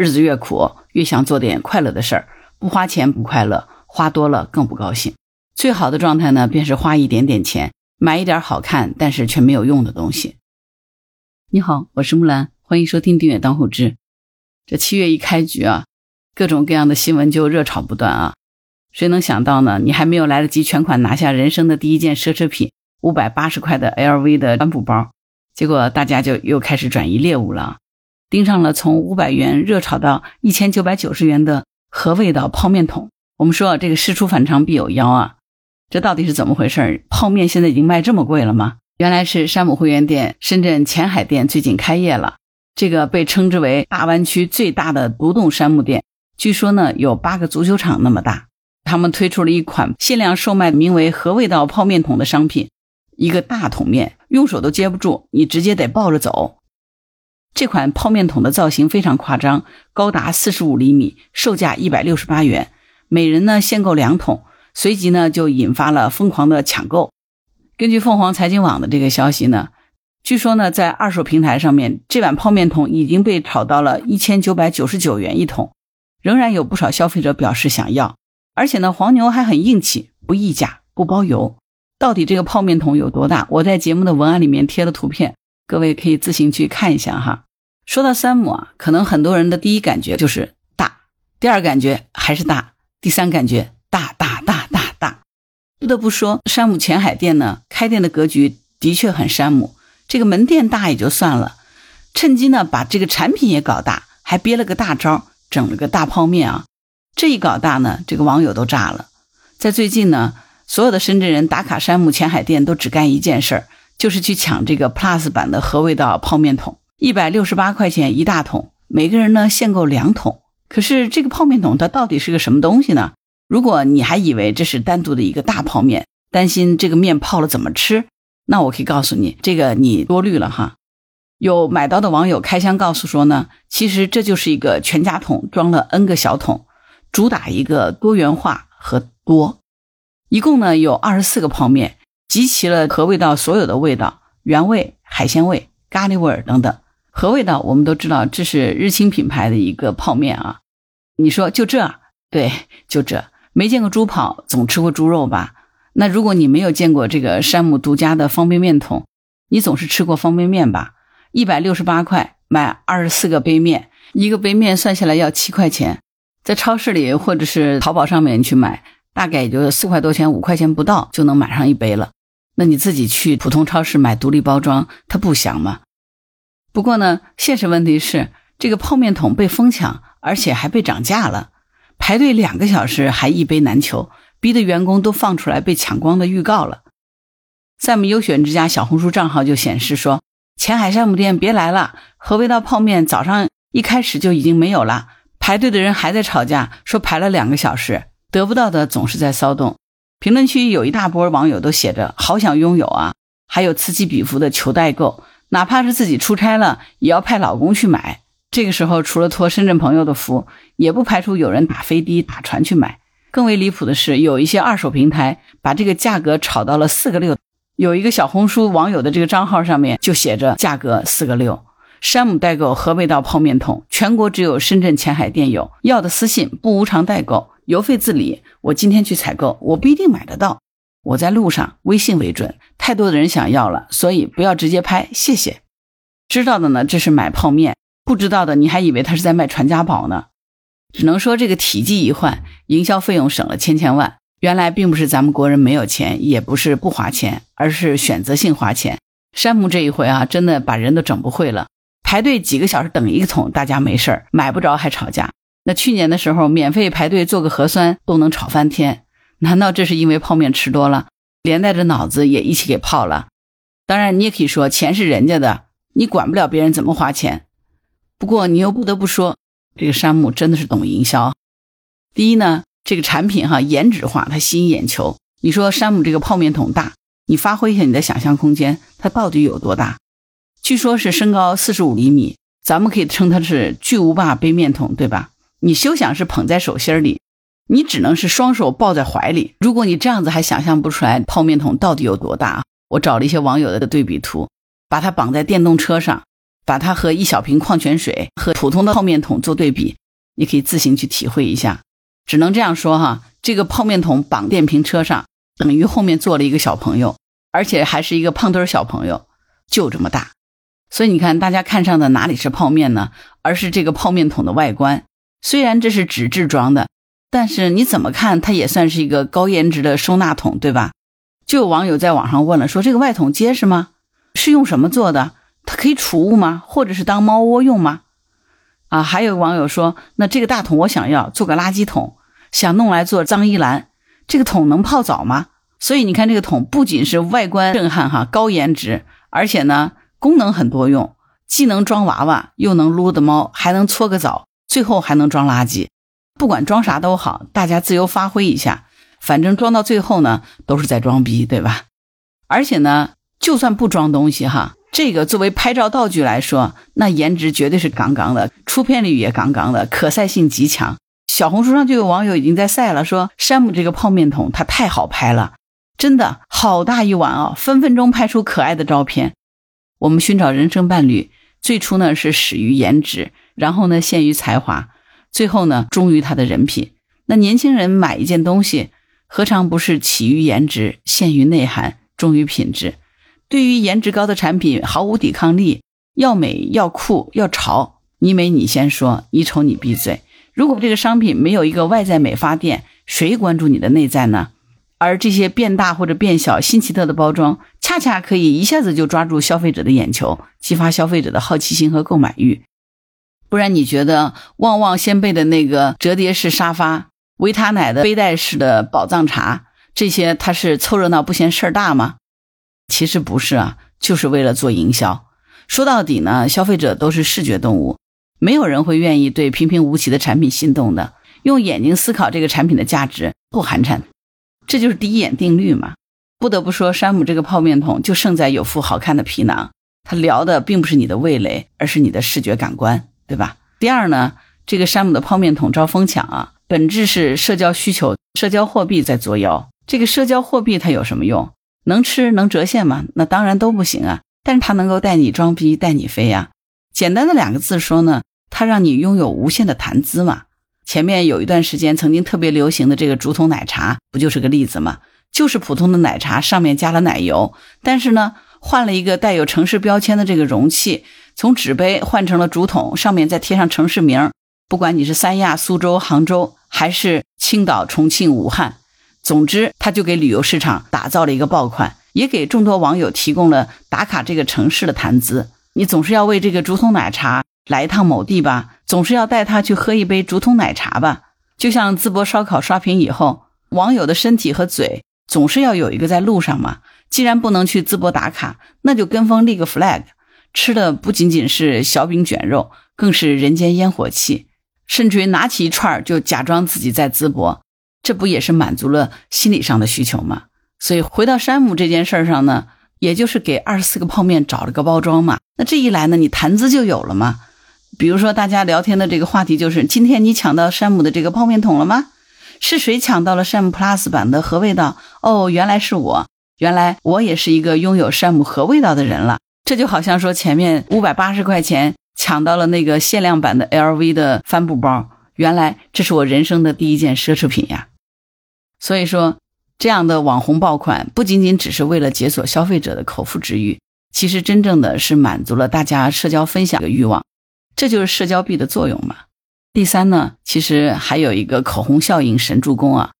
日子越苦，越想做点快乐的事儿。不花钱不快乐，花多了更不高兴。最好的状态呢，便是花一点点钱，买一点好看但是却没有用的东西。你好，我是木兰，欢迎收听订阅当户知。这七月一开局啊，各种各样的新闻就热炒不断啊。谁能想到呢？你还没有来得及全款拿下人生的第一件奢侈品——五百八十块的 LV 的帆布包，结果大家就又开始转移猎物了，盯上了从五百元热炒到一千九百九十元的和味道泡面桶。我们说这个事出反常必有妖啊。这到底是怎么回事？泡面现在已经卖这么贵了吗？原来是山姆会员店深圳前海店最近开业了。这个被称之为大湾区最大的独栋山姆店，据说呢有八个足球场那么大。他们推出了一款限量售卖名为“和味道泡面桶”的商品，一个大桶面，用手都接不住，你直接得抱着走。这款泡面桶的造型非常夸张，高达四十五厘米，售价一百六十八元，每人呢限购两桶。随即呢，就引发了疯狂的抢购。根据凤凰财经网的这个消息呢，据说呢，在二手平台上面，这碗泡面桶已经被炒到了一千九百九十九元一桶，仍然有不少消费者表示想要。而且呢，黄牛还很硬气，不议价，不包邮。到底这个泡面桶有多大？我在节目的文案里面贴了图片，各位可以自行去看一下哈。说到山姆啊，可能很多人的第一感觉就是大，第二感觉还是大，第三感觉大大大大大。不得不说，山姆前海店呢，开店的格局的确很山姆。这个门店大也就算了，趁机呢把这个产品也搞大，还憋了个大招，整了个大泡面啊！这一搞大呢，这个网友都炸了。在最近呢，所有的深圳人打卡山姆前海店都只干一件事儿，就是去抢这个 Plus 版的和味道泡面桶，一百六十八块钱一大桶，每个人呢限购两桶。可是这个泡面桶它到底是个什么东西呢？如果你还以为这是单独的一个大泡面，担心这个面泡了怎么吃，那我可以告诉你，这个你多虑了哈。有买到的网友开箱告诉说呢，其实这就是一个全家桶装了 N 个小桶，主打一个多元化和多。一共呢有二十四个泡面，集齐了和味道所有的味道，原味、海鲜味、咖喱味等等。和味道我们都知道，这是日清品牌的一个泡面啊。你说就这？对，就这。没见过猪跑，总吃过猪肉吧？那如果你没有见过这个山姆独家的方便面桶，你总是吃过方便面吧？一百六十八块买二十四个杯面，一个杯面算下来要七块钱，在超市里或者是淘宝上面去买，大概也就四块多钱，五块钱不到就能买上一杯了。那你自己去普通超市买独立包装，它不香吗？不过呢，现实问题是这个泡面桶被疯抢，而且还被涨价了。排队两个小时还一杯难求，逼得员工都放出来被抢光的预告了。赛姆优选之家小红书账号就显示说，前海山姆店别来了，和味道泡面早上一开始就已经没有了，排队的人还在吵架，说排了两个小时，得不到的总是在骚动。评论区有一大波网友都写着好想拥有啊，还有此起彼伏的求代购，哪怕是自己出差了，也要派老公去买。这个时候，除了托深圳朋友的福，也不排除有人打飞的、打船去买。更为离谱的是，有一些二手平台把这个价格炒到了四个六。有一个小红书网友的这个账号上面就写着价格四个六。山姆代购和味道泡面桶，全国只有深圳前海店有，要的私信，不无偿代购，邮费自理。我今天去采购，我不一定买得到。我在路上，微信为准。太多的人想要了，所以不要直接拍，谢谢。知道的呢，这是买泡面。不知道的，你还以为他是在卖传家宝呢。只能说这个体积一换，营销费用省了千千万。原来并不是咱们国人没有钱，也不是不花钱，而是选择性花钱。山姆这一回啊，真的把人都整不会了。排队几个小时等一个桶，大家没事儿，买不着还吵架。那去年的时候，免费排队做个核酸都能吵翻天。难道这是因为泡面吃多了，连带着脑子也一起给泡了？当然，你也可以说钱是人家的，你管不了别人怎么花钱。不过你又不得不说，这个山姆真的是懂营销。第一呢，这个产品哈颜值化，它吸引眼球。你说山姆这个泡面桶大，你发挥一下你的想象空间，它到底有多大？据说是身高四十五厘米，咱们可以称它是巨无霸杯面桶，对吧？你休想是捧在手心里，你只能是双手抱在怀里。如果你这样子还想象不出来泡面桶到底有多大，我找了一些网友的对比图，把它绑在电动车上。把它和一小瓶矿泉水和普通的泡面桶做对比，你可以自行去体会一下。只能这样说哈，这个泡面桶绑电瓶车上，等于后面坐了一个小朋友，而且还是一个胖墩小朋友，就这么大。所以你看，大家看上的哪里是泡面呢？而是这个泡面桶的外观。虽然这是纸质装的，但是你怎么看，它也算是一个高颜值的收纳桶，对吧？就有网友在网上问了，说这个外桶结实吗？是用什么做的？它可以储物吗？或者是当猫窝用吗？啊，还有网友说，那这个大桶我想要做个垃圾桶，想弄来做脏衣篮，这个桶能泡澡吗？所以你看，这个桶不仅是外观震撼哈，高颜值，而且呢。功能很多用，既能装娃娃，又能撸的猫，还能搓个澡，最后还能装垃圾。不管装啥都好，大家自由发挥一下。反正装到最后呢，都是在装逼，对吧？而且呢，就算不装东西哈，这个作为拍照道具来说，那颜值绝对是杠杠的，出片率也杠杠的，可赛性极强。小红书上就有网友已经在晒了，说山姆这个泡面桶它太好拍了，真的好大一碗啊，分分钟拍出可爱的照片。我们寻找人生伴侣，最初呢是始于颜值，然后呢陷于才华，最后呢忠于他的人品。那年轻人买一件东西，何尝不是起于颜值，陷于内涵，忠于品质？对于颜值高的产品毫无抵抗力，要美要酷要潮，你美你先说，你丑你闭嘴。如果这个商品没有一个外在美发店，谁关注你的内在呢？而这些变大或者变小、新奇特的包装，恰恰可以一下子就抓住消费者的眼球，激发消费者的好奇心和购买欲。不然，你觉得旺旺仙贝的那个折叠式沙发、维他奶的背带式的宝藏茶，这些它是凑热闹不嫌事儿大吗？其实不是啊，就是为了做营销。说到底呢，消费者都是视觉动物，没有人会愿意对平平无奇的产品心动的。用眼睛思考这个产品的价值，不寒碜。这就是第一眼定律嘛。不得不说，山姆这个泡面桶就胜在有副好看的皮囊，它聊的并不是你的味蕾，而是你的视觉感官，对吧？第二呢，这个山姆的泡面桶招疯抢啊，本质是社交需求、社交货币在作妖。这个社交货币它有什么用？能吃能折现吗？那当然都不行啊。但是它能够带你装逼、带你飞呀。简单的两个字说呢，它让你拥有无限的谈资嘛。前面有一段时间曾经特别流行的这个竹筒奶茶，不就是个例子吗？就是普通的奶茶，上面加了奶油，但是呢，换了一个带有城市标签的这个容器，从纸杯换成了竹筒，上面再贴上城市名。不管你是三亚、苏州、杭州，还是青岛、重庆、武汉，总之，它就给旅游市场打造了一个爆款，也给众多网友提供了打卡这个城市的谈资。你总是要为这个竹筒奶茶。来一趟某地吧，总是要带他去喝一杯竹筒奶茶吧。就像淄博烧烤刷屏以后，网友的身体和嘴总是要有一个在路上嘛。既然不能去淄博打卡，那就跟风立个 flag，吃的不仅仅是小饼卷肉，更是人间烟火气。甚至于拿起一串就假装自己在淄博，这不也是满足了心理上的需求吗？所以回到山姆这件事儿上呢，也就是给二十四个泡面找了个包装嘛。那这一来呢，你谈资就有了嘛。比如说，大家聊天的这个话题就是：今天你抢到山姆的这个泡面桶了吗？是谁抢到了山姆 Plus 版的核味道？哦，原来是我，原来我也是一个拥有山姆和味道的人了。这就好像说，前面五百八十块钱抢到了那个限量版的 LV 的帆布包，原来这是我人生的第一件奢侈品呀。所以说，这样的网红爆款不仅仅只是为了解锁消费者的口腹之欲，其实真正的是满足了大家社交分享的欲望。这就是社交币的作用嘛。第三呢，其实还有一个口红效应神助攻啊。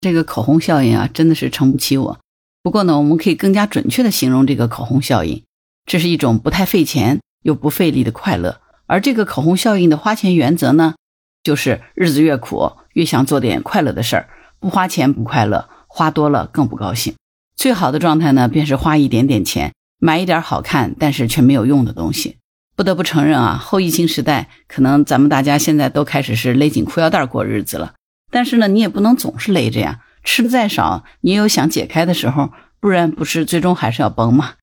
这个口红效应啊，真的是撑不起我。不过呢，我们可以更加准确的形容这个口红效应，这是一种不太费钱又不费力的快乐。而这个口红效应的花钱原则呢，就是日子越苦，越想做点快乐的事儿。不花钱不快乐，花多了更不高兴。最好的状态呢，便是花一点点钱，买一点好看但是却没有用的东西。不得不承认啊，后疫情时代，可能咱们大家现在都开始是勒紧裤腰带过日子了。但是呢，你也不能总是勒着呀。吃的再少，你也有想解开的时候，不然不是最终还是要崩吗？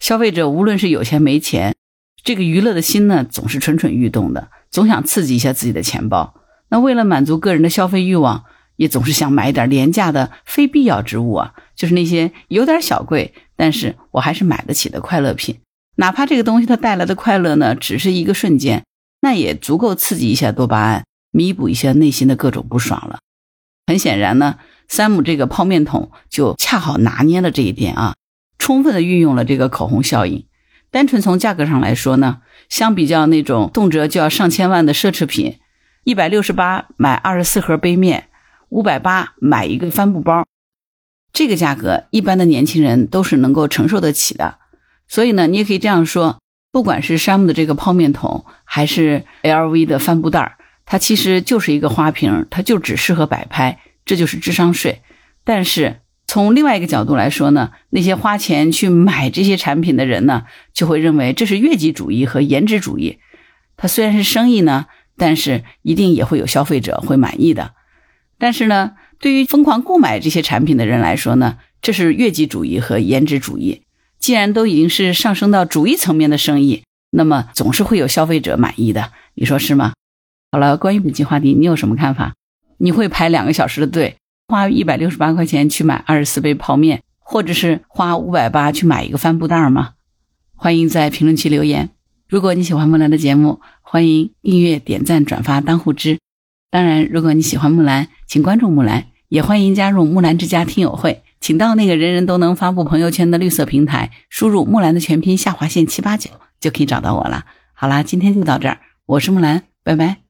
消费者无论是有钱没钱，这个娱乐的心呢，总是蠢蠢欲动的，总想刺激一下自己的钱包。那为了满足个人的消费欲望，也总是想买一点廉价的非必要之物啊，就是那些有点小贵，但是我还是买得起的快乐品。哪怕这个东西它带来的快乐呢，只是一个瞬间，那也足够刺激一下多巴胺，弥补一下内心的各种不爽了。很显然呢，山姆这个泡面桶就恰好拿捏了这一点啊，充分的运用了这个口红效应。单纯从价格上来说呢，相比较那种动辄就要上千万的奢侈品，一百六十八买二十四盒杯面，五百八买一个帆布包，这个价格一般的年轻人都是能够承受得起的。所以呢，你也可以这样说，不管是山姆的这个泡面桶，还是 LV 的帆布袋它其实就是一个花瓶，它就只适合摆拍，这就是智商税。但是，从另外一个角度来说呢，那些花钱去买这些产品的人呢，就会认为这是越级主义和颜值主义。它虽然是生意呢，但是一定也会有消费者会满意的。但是呢，对于疯狂购买这些产品的人来说呢，这是越级主义和颜值主义。既然都已经是上升到主义层面的生意，那么总是会有消费者满意的，你说是吗？好了，关于本期话题，你有什么看法？你会排两个小时的队？花一百六十八块钱去买二十四杯泡面，或者是花五百八去买一个帆布袋吗？欢迎在评论区留言。如果你喜欢木兰的节目，欢迎订阅、点赞、转发、当护知。当然，如果你喜欢木兰，请关注木兰，也欢迎加入木兰之家听友会。请到那个人人都能发布朋友圈的绿色平台，输入木兰的全拼下划线七八九，就可以找到我了。好啦，今天就到这儿，我是木兰，拜拜。